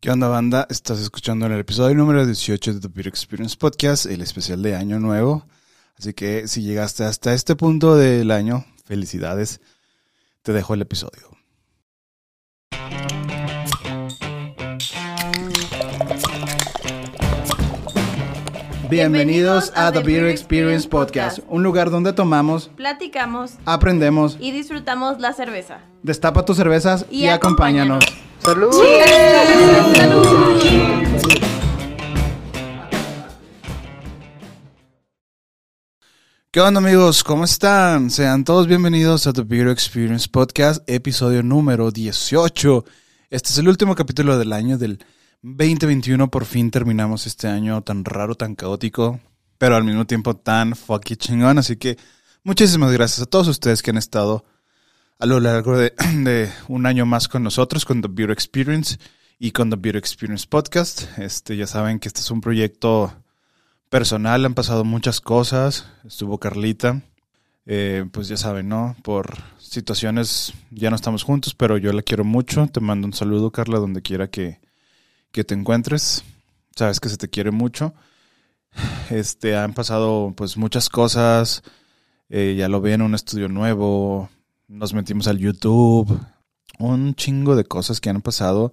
¿Qué onda, banda? Estás escuchando el episodio número 18 de The Beer Experience Podcast, el especial de Año Nuevo. Así que si llegaste hasta este punto del año, felicidades. Te dejo el episodio. Bienvenidos a The Beer Experience Podcast, un lugar donde tomamos, platicamos aprendemos, y disfrutamos la cerveza. destapa tus cervezas y, Y acompáñanos. Acompáñanos. ¡Salud! ¡Salud! ¿Qué onda amigos? ¿Cómo están? Sean todos bienvenidos a The Beer Experience Podcast, episodio número 18. Este es el último capítulo del año del 2021. Por fin terminamos este año tan raro, tan caótico, pero al mismo tiempo tan fucking chingón. Así que muchísimas gracias a todos ustedes que han estado a lo largo de, de un año más con nosotros, con The Beer Experience y con The Beer Experience Podcast. Este, ya saben que este es un proyecto personal, han pasado muchas cosas. Estuvo Carlita, eh, pues ya saben, ¿no? Por situaciones ya no estamos juntos, pero yo la quiero mucho. Te mando un saludo, Carla, donde quiera que, que te encuentres. Sabes que se te quiere mucho. Este, han pasado pues muchas cosas. Eh, ya lo ven, un estudio nuevo. Nos metimos al YouTube. Un chingo de cosas que han pasado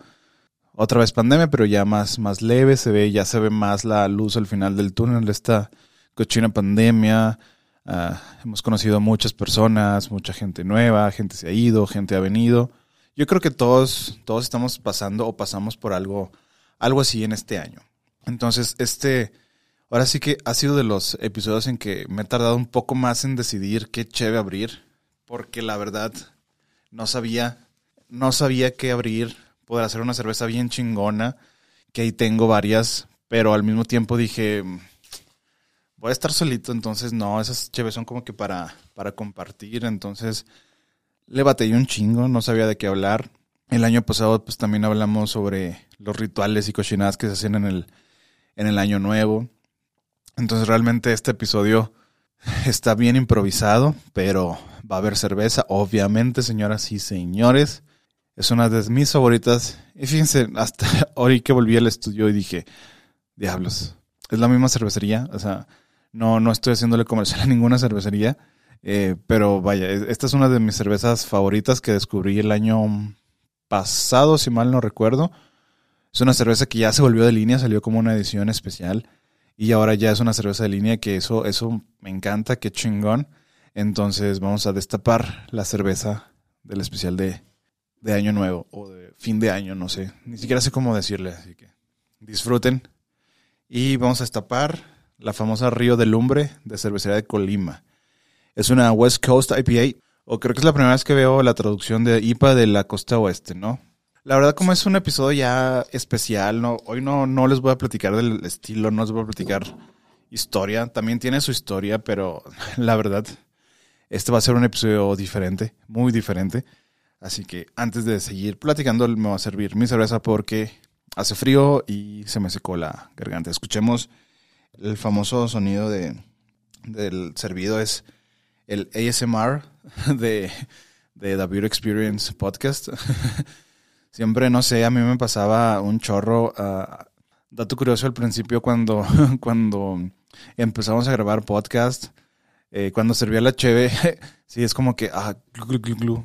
otra vez pandemia, pero ya más, más leve, se ve, ya se ve más la luz al final del túnel esta cochina pandemia. Ah, hemos conocido a muchas personas, mucha gente nueva, gente se ha ido, gente ha venido. Yo creo que todos, todos estamos pasando o pasamos por algo, algo así en este año. Entonces, este, ahora sí que ha sido de los episodios en que me he tardado un poco más en decidir qué cheve abrir, porque la verdad no sabía, no sabía qué abrir poder hacer una cerveza bien chingona, que ahí tengo varias, pero al mismo tiempo dije, voy a estar solito, entonces no, esas cheves son como que para, para compartir, entonces le batallé un chingo, no sabía de qué hablar. El año pasado pues también hablamos sobre los rituales y cochinadas que se hacen en el, en el año nuevo. Entonces realmente este episodio está bien improvisado, pero va a haber cerveza, obviamente, señoras y señores. Es una de mis favoritas. Y fíjense, hasta hoy que volví al estudio y dije, diablos, es la misma cervecería. O sea, no, no estoy haciéndole comercial a ninguna cervecería. eh, pero vaya, es- esta es una de mis cervezas favoritas que descubrí el año pasado, si mal no recuerdo. Es una cerveza que ya se volvió de línea, salió como una edición especial. Y ahora ya es una cerveza de línea que eso, eso me encanta, qué chingón. Entonces vamos a destapar la cerveza del especial de, de año nuevo o de fin de año, no sé. Ni siquiera sé cómo decirle, así que disfruten. Y vamos a destapar la famosa Río de Lumbre de Cervecería de Colima. Es una West Coast IPA, o creo que es la primera vez que veo la traducción de IPA de la costa oeste, ¿no? La verdad, como es un episodio ya especial, no, hoy no, no les voy a platicar del estilo, no les voy a platicar historia. También tiene su historia, pero la verdad, este va a ser un episodio diferente, muy diferente. Así que antes de seguir platicando, me va a servir mi cerveza porque hace frío y se me secó la garganta. Escuchemos el famoso sonido de, del servido, es el ASMR de, de The Beer Experience Podcast. Siempre, no sé, a mí me pasaba un chorro. ah, dato curioso al principio cuando, cuando empezamos a grabar podcast, eh, cuando servía la cheve, sí, es como que, ah,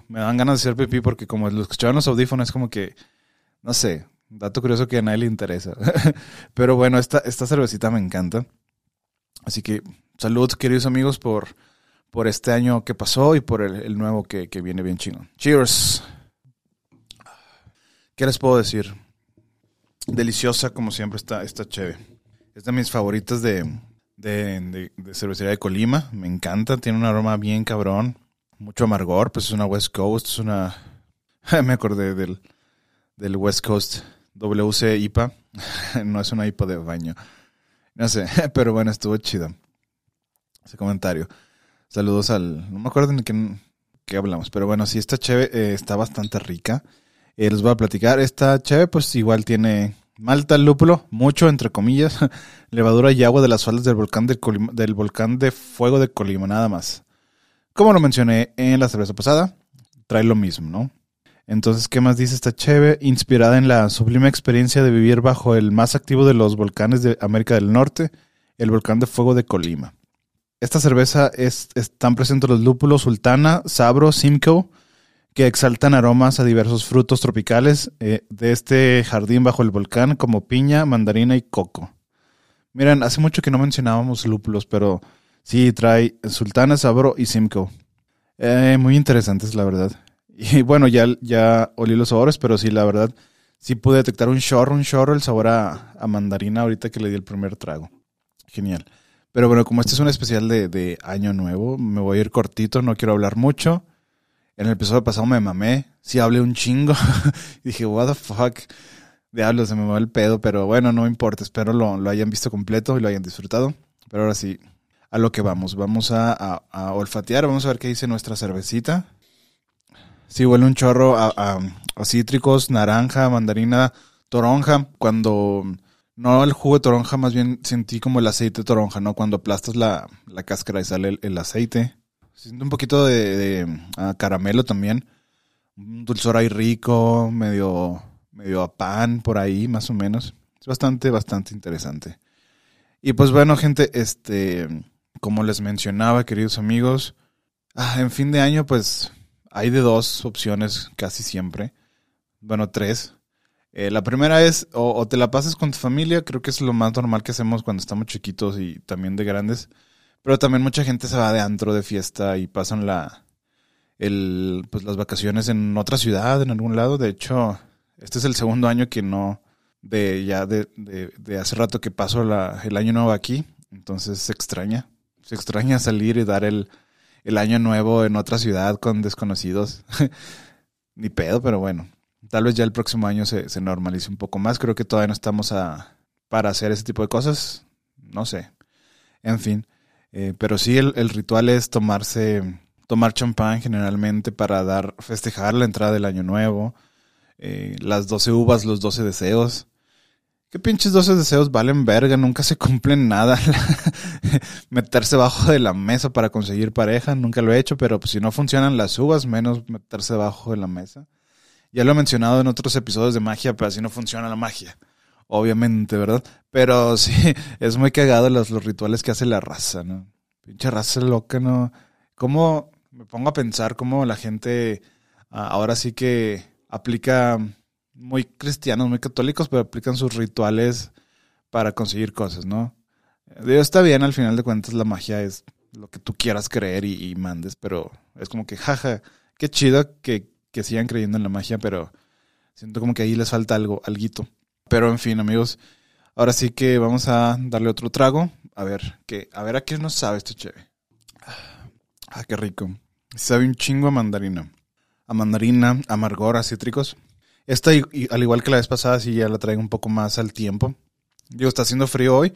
me dan ganas de hacer pipí porque como lo escuchaban los audífonos, es como que, no sé, dato curioso que a nadie le interesa. Pero bueno, esta, esta cervecita me encanta. Así que salud, queridos amigos, por, por este año que pasó y por el, el nuevo que, que viene bien chino. Cheers. ¿Qué les puedo decir? Deliciosa, como siempre, está esta cheve. Es de mis favoritas de, de, de- cervecería de Colima. Me encanta, tiene un aroma bien cabrón. Mucho amargor, pues es una West Coast, es una... Me acordé del, del West Coast WC IPA. no es una IPA de baño. No sé, pero bueno, estuvo chido. Ese comentario. Saludos al... No me acuerdo ni qué, qué hablamos, pero bueno, sí, esta cheve eh, está bastante rica. Eh, les voy a platicar. Esta cheve, pues igual tiene malta, lúpulo, mucho, entre comillas, levadura y agua de las faldas del volcán de, del volcán de fuego de Colima, nada más. Como lo mencioné en la cerveza pasada, trae lo mismo, ¿no? Entonces, ¿qué más dice esta cheve? Inspirada en la sublime experiencia de vivir bajo el más activo de los volcanes de América del Norte, el volcán de fuego de Colima. Esta cerveza es, están presentes los lúpulos Sultana, Sabro, Simcoe, que exaltan aromas a diversos frutos tropicales eh, de este jardín bajo el volcán, como piña, mandarina y coco. Miren, hace mucho que no mencionábamos lúpulos, pero sí trae Sultana, Sabro y Simcoe. Eh, muy interesantes, la verdad. Y bueno, ya, ya olí los sabores, pero sí, la verdad, sí pude detectar un chorro, un chorro el sabor a, a mandarina ahorita que le di el primer trago. Genial. Pero bueno, como este es un especial de, de Año Nuevo, me voy a ir cortito, no quiero hablar mucho. En el episodio pasado me mamé, sí hablé un chingo. dije, what the fuck. Diablo, se me va el pedo, pero bueno, no importa. Espero lo, lo, hayan visto completo y lo hayan disfrutado. Pero ahora sí, a lo que vamos. Vamos a, a, olfatear, vamos a ver qué dice nuestra cervecita. Sí, huele un chorro a, a, cítricos, naranja, mandarina, toronja. Cuando no el jugo de toronja, más bien sentí como el aceite de toronja, ¿no? Cuando aplastas la, la cáscara y sale el, el aceite. Siento un poquito de, de caramelo también. Un dulzor ahí rico, medio, medio a pan por ahí, más o menos. Es bastante, bastante interesante. Y pues bueno, gente, este, como les mencionaba, queridos amigos, ah, en fin de año, pues hay de dos opciones casi siempre. Bueno, tres. Eh, la primera es o, o, te la pasas con tu familia, creo que es lo más normal que hacemos cuando estamos chiquitos y también de grandes. Pero también mucha gente se va de antro, de fiesta y pasan la, el, pues las vacaciones en otra ciudad, en algún lado. De hecho, este es el segundo año que no, de ya de, de, hace rato que paso la, el año nuevo aquí. Entonces se extraña, se extraña salir y dar el, el año nuevo en otra ciudad con desconocidos. Ni pedo, pero bueno. Tal vez ya el próximo año se, se, normalice un poco más. Creo que todavía no estamos a, para hacer ese tipo de cosas. No sé. En fin. Eh, pero sí, el, el, ritual es tomarse, tomar champán generalmente para dar, festejar la entrada del año nuevo. Eh, las 12 uvas, los 12 deseos. ¿Qué pinches 12 deseos valen verga? Nunca se cumplen nada. meterse bajo de la mesa para conseguir pareja, nunca lo he hecho, pero pues si no funcionan las uvas, menos meterse bajo de la mesa. Ya lo he mencionado en otros episodios de magia, pero así no funciona la magia. Obviamente, ¿verdad? Pero sí, es muy cagado los, los rituales que hace la raza, ¿no? Pinche raza loca, ¿no? ¿Cómo me pongo a pensar cómo la gente ahora sí que aplica muy cristianos, muy católicos, pero aplican sus rituales para conseguir cosas, ¿no? Dios está bien, al final de cuentas la magia es lo que tú quieras creer y, y mandes, pero es como que, jaja, qué chido que, que, sigan creyendo en la magia, pero siento como que ahí les falta algo, alguito. Pero en fin, amigos, ahora sí que vamos a darle otro trago, a ver, que, a ver a qué nos sabe este chévere. Ah, qué rico. Sabe un chingo a mandarina. A mandarina, amargor, a cítricos. Esta, al igual que la vez pasada, sí ya la traigo un poco más al tiempo. Digo, está haciendo frío hoy,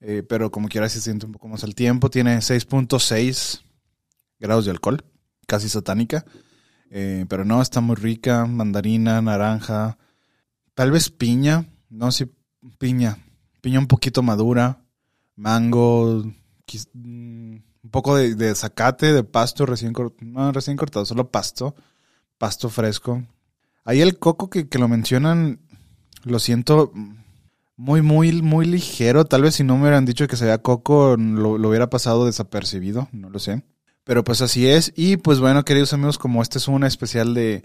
eh, pero como quiera se siente un poco más al tiempo. Tiene 6.6 grados de alcohol, casi satánica. Eh, pero no, está muy rica. Mandarina, naranja, tal vez piña. No, sí, piña. Piña un poquito madura. Mango, un poco de, de zacate, de pasto recién, no, recién cortado, solo pasto. Pasto fresco. Ahí el coco que, que, lo mencionan, lo siento muy, muy, muy ligero. Tal vez si no me hubieran dicho que sería coco, lo, lo, hubiera pasado desapercibido, no lo sé. Pero pues así es. Y pues bueno, queridos amigos, como este es un especial de,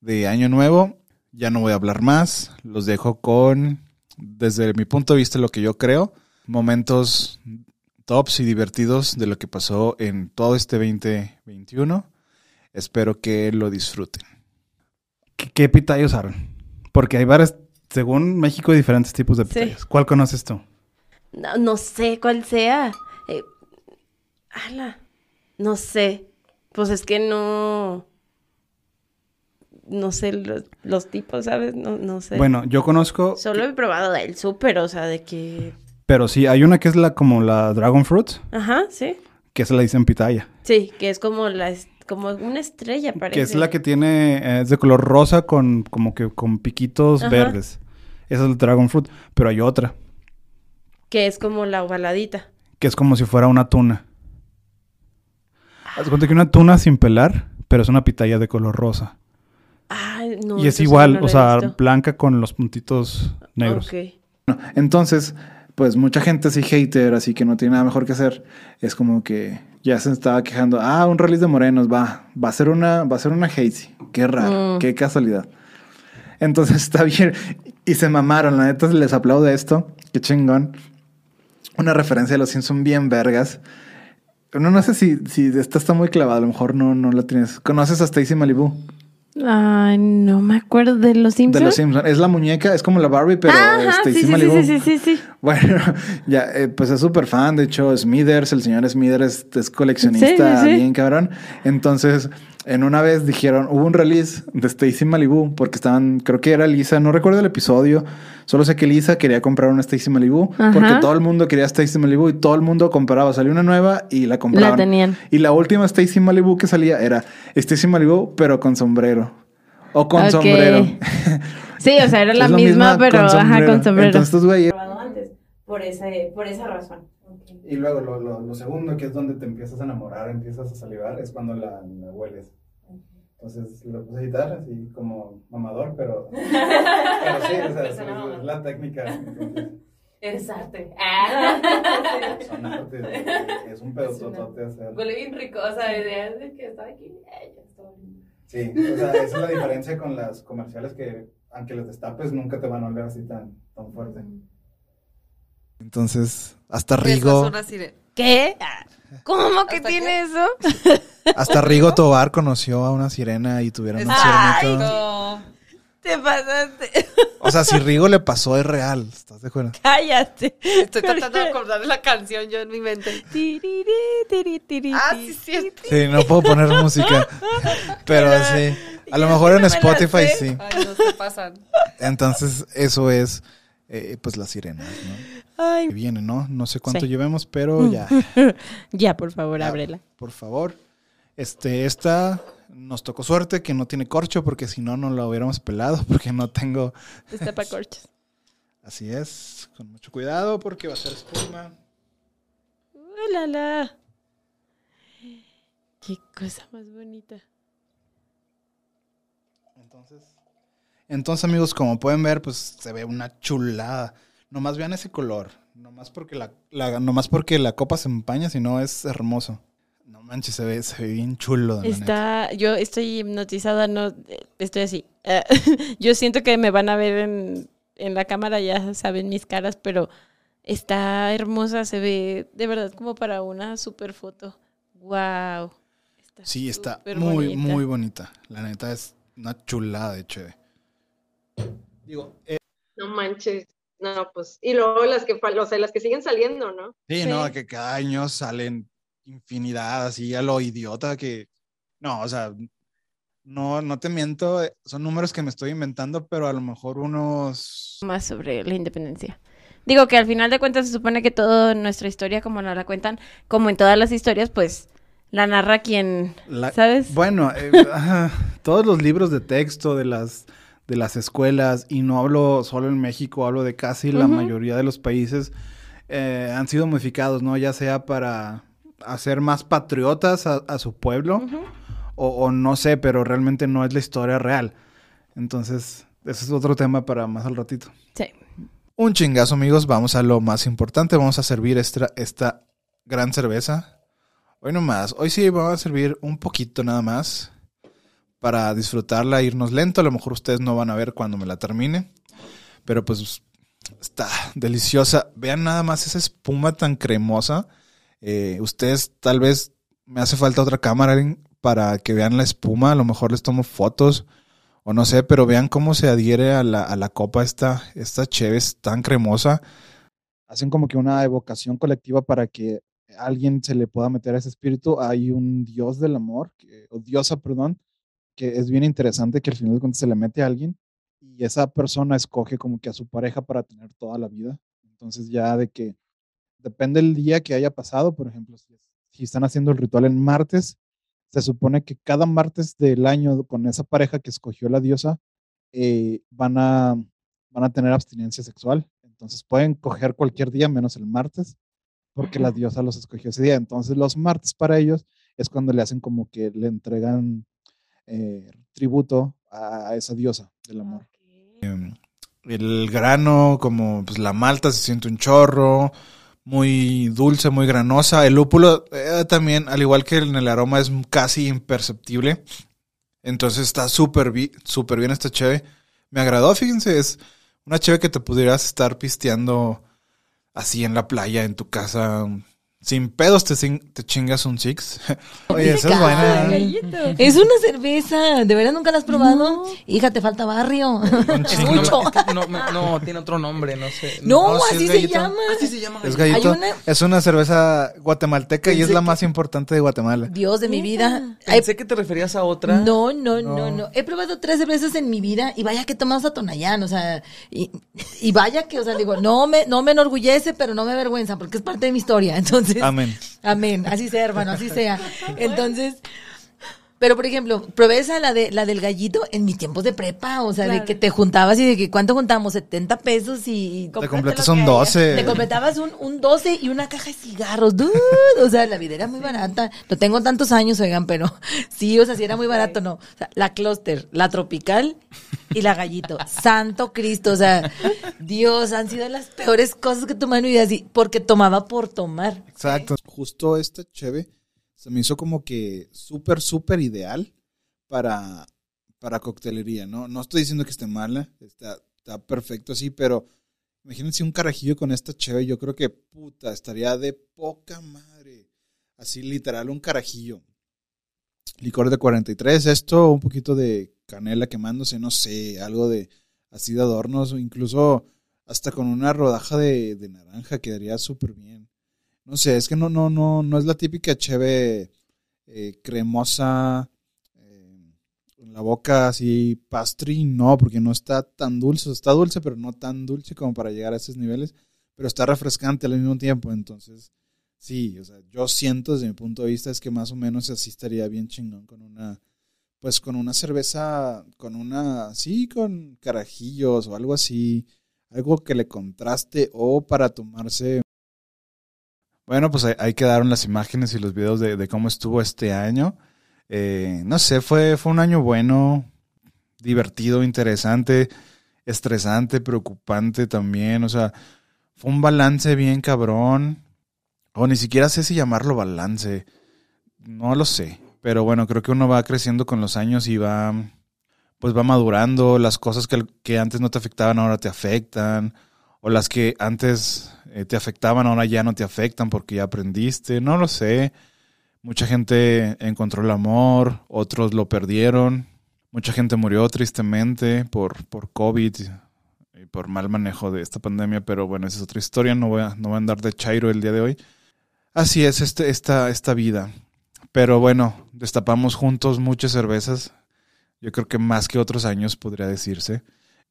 de Año Nuevo, ya no voy a hablar más. Los dejo con, desde mi punto de vista, lo que yo creo, momentos tops y divertidos de lo que pasó en todo este 2021. Espero que lo disfruten. ¿Qué, qué pitaya usaron? Porque hay varias, según México, hay diferentes tipos de pitayas. Sí. ¿Cuál conoces tú? No, no sé cuál sea. Eh, ala, no sé. Pues es que no. No sé los, los tipos, ¿sabes? No, no, sé. Bueno, yo conozco. Solo he probado del súper, o sea, de que. Pero sí, hay una que es la como la Dragon Fruit. Ajá, sí. Que se la dicen pitaya. Sí, que es como la como una estrella, parece. Que es la que tiene, eh, es de color rosa con como que con piquitos Ajá. verdes. Esa es el Dragon Fruit, pero hay otra. Que es como la ovaladita. Que es como si fuera una tuna. Haz cuenta que una tuna sin pelar, pero es una pitaya de color rosa. Ay, no. y es igual, no o sea, visto. blanca con los puntitos negros. Ok. Entonces, pues mucha gente así hater, así que no tiene nada mejor que hacer, es como que ya se estaba quejando, ah, un release de morenos, va, va a ser una, va a ser una hazy, qué raro, Mm. qué casualidad. Entonces está bien, y se mamaron, la neta les aplaudo esto, qué chingón. Una referencia de los Simpson bien vergas. No, no sé si, si esta está muy clavada, a lo mejor no, no la tienes. ¿Conoces a Stacy Malibu? Ay, no me acuerdo de los Simpsons. De los Simpsons. Es la muñeca, es como la Barbie, pero Ajá, Stacy sí, sí, sí, sí, sí, sí. Bueno, ya, eh, pues es súper fan. De hecho, Smithers, el señor Smithers es coleccionista, Sí, sí, sí. bien cabrón. Entonces, en una vez dijeron, hubo un release de Stacy Malibu, porque estaban, creo que era Lisa, no recuerdo el episodio. Solo sé que Lisa quería comprar una Stacy Malibu, Ajá. porque todo el mundo quería Stacy Malibu y todo el mundo compraba. Salió una nueva y la compraban. La tenían. Y la última Stacy Malibu que salía era Stacy Malibu, pero con sombrero. O con sombrero. Sí, o sea, era la misma, misma pero con ajá, con sombrero. Entonces, antes, por, ese, por esa razón. Y luego lo, lo, lo segundo, que es donde te empiezas a enamorar, empiezas a salivar, es cuando la, la hueles. Entonces lo puse a editar así como mamador, pero, pero sí, o sea, es, es la técnica. entonces, Eres arte. Ah. son arte, es un pedototote hacer. Huele bien rico, o sea, desde que estaba aquí, eh, ya estaba. Sí, o sea, esa es la diferencia con las comerciales que, aunque las destapes, nunca te van a oler así tan, tan fuerte. Entonces, hasta Rigo, ¿Qué? ¿Cómo que ¿Hasta tiene qué? eso? hasta Rigo Tobar conoció a una sirena y tuvieron un Ay, sirenito. Te pasaste. O sea, si Rigo le pasó, es real. ¿Estás de acuerdo? Cállate. Estoy tratando de acordar de la canción yo en mi mente. Tiriri, tiri, tiri, Ah, sí, sí. Sí, no puedo poner música. Pero sí. A lo mejor en no Spotify sí. Ay, no se pasan. Entonces, eso es, eh, pues, las sirenas, ¿no? Ay. Que viene, ¿no? No sé cuánto Sí. llevemos, pero ya. Ya, por favor, Ya. ábrela. Por favor. Este, esta nos tocó suerte que no tiene corcho, porque si no, no la hubiéramos pelado, porque no tengo. Está para corchos. Así es, con mucho cuidado, porque va a ser espuma. Uh, la, la. Qué cosa más bonita. Entonces, entonces, amigos, como pueden ver, pues se ve una chulada. Nomás vean ese color. Nomás porque la, la- nomás porque la copa se empaña, sino es hermoso. No manches, se ve, se ve bien chulo. neta. Está, yo estoy hipnotizada, no, estoy así. Eh, yo siento que me van a ver en, en la cámara, ya saben mis caras, pero está hermosa, se ve de verdad como para una super foto. Wow. Sí, está muy, bonita. muy bonita. La neta es una chulada de chévere. Digo, eh, No manches. No, pues. Y luego las que, fal- o sea, las que siguen saliendo, ¿no? sí, Sí. no, que cada año salen infinidad, así a lo idiota que. No, o sea, no, no te miento, eh, son números que me estoy inventando, pero a lo mejor unos. Más sobre la independencia. Digo que al final de cuentas se supone que toda nuestra historia, como nos la cuentan, como en todas las historias, pues la narra quien, La- ¿sabes? Bueno, eh, todos los libros de texto de las, de las escuelas, y no hablo solo en México, hablo de casi la mayoría de los países, eh, han sido modificados, ¿no? Ya sea para hacer más patriotas a, a su pueblo, o no sé, pero realmente no es la historia real. Entonces, ese es otro tema para más al ratito. Sí. Un chingazo, amigos. Vamos a lo más importante. Vamos a servir esta, esta gran cerveza. Hoy no más. Hoy sí vamos a servir un poquito nada más para disfrutarla, irnos lento. A lo mejor ustedes no van a ver cuando me la termine. Pero pues está deliciosa. Vean nada más esa espuma tan cremosa. Eh, ustedes tal vez me hace falta otra cámara para que vean la espuma. A lo mejor les tomo fotos o no sé, pero vean cómo se adhiere a la, a la copa esta, esta tan cremosa. Hacen como que una evocación colectiva para que alguien se le pueda meter a ese espíritu. Hay un dios del amor, o diosa, perdón, que es bien interesante que al final de cuentas se le mete a alguien y esa persona escoge como que a su pareja para tener toda la vida. Entonces ya de que depende el día que haya pasado, por ejemplo, si, están haciendo el ritual en martes, se supone que cada martes del año con esa pareja que escogió la diosa eh, van, a, van a tener abstinencia sexual. Entonces pueden coger cualquier día menos el martes porque la diosa los escogió ese día. Entonces los martes para ellos es cuando le hacen como que le entregan eh, tributo a esa diosa del amor. Em, El grano, como pues la malta, se siente un chorro, muy dulce, muy granosa. El lúpulo eh, también, al igual que en el aroma, es casi imperceptible. Entonces está súper bi- súper bien esta cheve. Me agradó, fíjense, es una cheve que te pudieras estar pisteando así en la playa, en tu casa. Sin pedos te, chingas un six. Oye, esa es buena. Es una cerveza, ¿de verdad nunca la has probado? Hija, te falta barrio. Es que no, Mucho. es que no, me- no, tiene otro nombre, no sé. No, No, sí así se llama. Así se llama. Es gallito. una- Es una cerveza guatemalteca y es la que- más importante de Guatemala. Dios de mi vida. Ay, Pensé que te referías a otra. No, no, no, no. He probado tres cervezas en mi vida y vaya que tomamos a Tonayán, o sea, y, y vaya que, o sea, digo, no me, no me enorgullece, pero no me avergüenza porque es parte de mi historia. Entonces, Amén. amén, así sea, hermano, así sea. Entonces, pero por ejemplo, probé esa, la de, la del gallito en mis tiempos de prepa, o sea, de que te juntabas y de que cuánto juntamos, 70 pesos y Te completas un haya. 12. te completabas un, un 12 y una caja de cigarros, dude. O sea, la vida era muy barata. No tengo tantos años, oigan, pero sí, o sea, sí era muy barato, no. O sea, la Cluster, la Tropical y la Gallito. Santo Cristo, o sea, Dios, han sido las peores cosas que he tomado en mi vida, así, porque tomaba por tomar. Exacto. Justo esta cheve se me hizo como que súper, súper ideal para, para coctelería, ¿no? No estoy diciendo que esté mala, está, está perfecto así, pero imagínense un carajillo con esta cheve, yo creo que puta, estaría de poca madre. Así literal, un carajillo. Licor de 43, esto, un poquito de canela quemándose, no sé, algo de así de adornos, incluso hasta con una rodaja de, de naranja quedaría súper bien. No sé, es que no, no, no, no es la típica cheve eh, cremosa eh, en la boca así pastry, no, porque no está tan dulce, está dulce, pero no tan dulce como para llegar a esos niveles, pero está refrescante al mismo tiempo, entonces sí, o sea, yo siento desde mi punto de vista es que más o menos así estaría bien chingón con una, pues con una cerveza, con una, sí, con carajillos o algo así, algo que le contraste o para tomarse bueno, pues ahí, quedaron las imágenes y los videos de, de cómo estuvo este año. Eh, no sé, fue, fue un año bueno, divertido, interesante, estresante, preocupante también. O sea, fue un balance bien cabrón. O ni siquiera sé si llamarlo balance. No lo sé. Pero bueno, creo que uno va creciendo con los años y va, pues va madurando. Las cosas que, que antes no te afectaban ahora te afectan. O las que antes eh, te afectaban ahora ya no te afectan porque ya aprendiste. No lo sé. Mucha gente encontró el amor, otros lo perdieron. Mucha gente murió tristemente por, por COVID y por mal manejo de esta pandemia, pero bueno, esa es otra historia. No voy a, no voy a andar de chairo el día de hoy. Así es este, esta, esta vida. Pero bueno, destapamos juntos muchas cervezas. Yo creo que más que otros años podría decirse.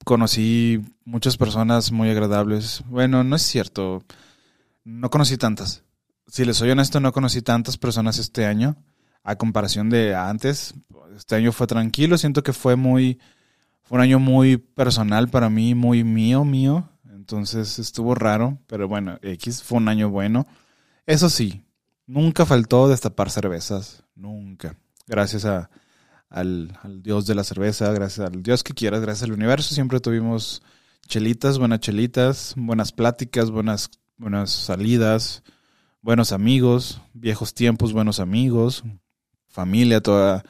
Conocí muchas personas muy agradables. Bueno, no es cierto. No conocí tantas. Si les soy honesto, no conocí tantas personas este año. A comparación de antes. Este año fue tranquilo. Siento que fue muy. Fue un año muy personal para mí, muy mío, mío. Entonces estuvo raro. Pero bueno, X fue un año bueno. Eso sí, nunca faltó destapar cervezas. Nunca. Gracias a, al, al, dios de la cerveza, gracias al dios que quieras, gracias al universo. Siempre tuvimos chelitas, buenas chelitas, buenas pláticas, buenas, buenas salidas, buenos amigos, viejos tiempos, buenos amigos, familia, toda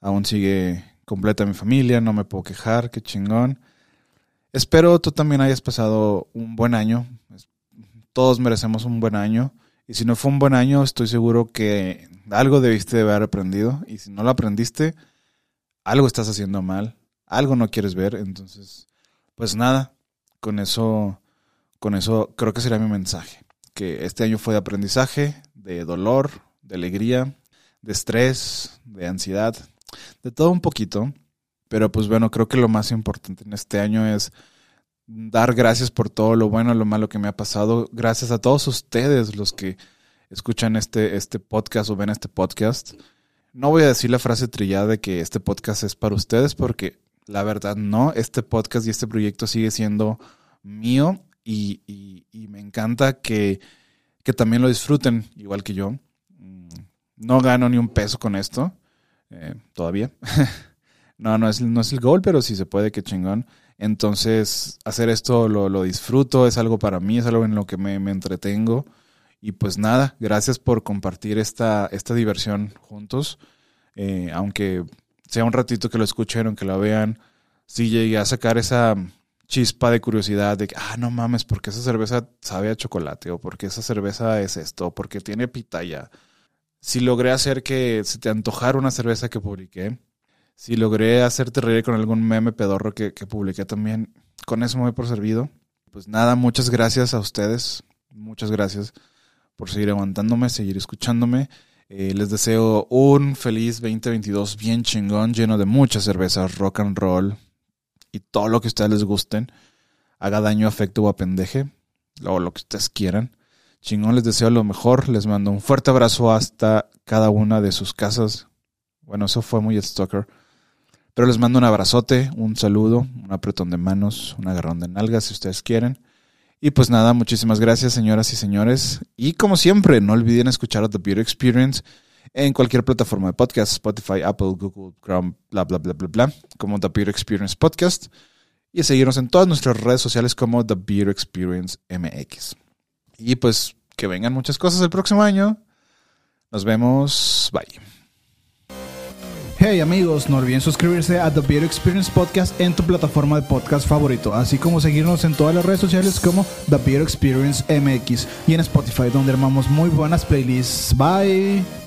aún sigue completa mi familia, no me puedo quejar, qué chingón. Espero tú también hayas pasado un buen año. Todos merecemos un buen año. Y si no fue un buen año, estoy seguro que algo debiste de haber aprendido. Y si no lo aprendiste, algo estás haciendo mal, algo no quieres ver. Entonces, pues nada, con eso, con eso creo que sería mi mensaje. Que este año fue de aprendizaje, de dolor, de alegría, de estrés, de ansiedad, de todo un poquito. Pero pues bueno, creo que lo más importante en este año es dar gracias por todo lo bueno, lo malo que me ha pasado. Gracias a todos ustedes los que escuchan este, este podcast o ven este podcast. No voy a decir la frase trillada de que este podcast es para ustedes porque la verdad no. Este podcast y este proyecto sigue siendo mío y, me encanta que, que, también lo disfruten igual que yo. No gano ni un peso con esto eh, todavía. No, no es, no es el goal, pero si se puede, qué chingón. Entonces, hacer esto lo, lo disfruto, es algo para mí, es algo en lo que me, me entretengo. Y pues nada, gracias por compartir esta, esta diversión juntos. Eh, aunque sea un ratito que lo escuchen, aunque lo vean, sí llegué a sacar esa chispa de curiosidad de que, ah, no mames, ¿por qué esa cerveza sabe a chocolate? O ¿por qué esa cerveza es esto? ¿O ¿Por qué tiene pitaya? Si logré hacer que se te antojara una cerveza que publiqué, si logré hacerte reír con algún meme pedorro que, que publiqué también, con eso me voy por servido. Pues nada, muchas gracias a ustedes, muchas gracias por seguir aguantándome, seguir escuchándome. Eh, les deseo un feliz 2022 bien chingón, lleno de muchas cervezas, rock and roll y todo lo que a ustedes les gusten. Haga daño, afecto o apendeje, o lo que ustedes quieran. Chingón, les deseo lo mejor. Les mando un fuerte abrazo hasta cada una de sus casas. Bueno, eso fue muy stalker. Pero les mando un abrazote, un saludo, un apretón de manos, un agarrón de nalgas si ustedes quieren. Y pues nada, muchísimas gracias señoras y señores. Y como siempre, no olviden escuchar a The Beauty Experience en cualquier plataforma de podcast, Spotify, Apple, Google, Chrome, bla, bla, bla, bla, bla, como The Beauty Experience Podcast. Y seguirnos en todas nuestras redes sociales como The Beauty Experience MX. Y pues que vengan muchas cosas el próximo año. Nos vemos. Bye. Hey amigos, no olviden suscribirse a The Beer Experience Podcast en tu plataforma de podcast favorito, así como seguirnos en todas las redes sociales como The Beer Experience MX y en Spotify donde armamos muy buenas playlists. Bye.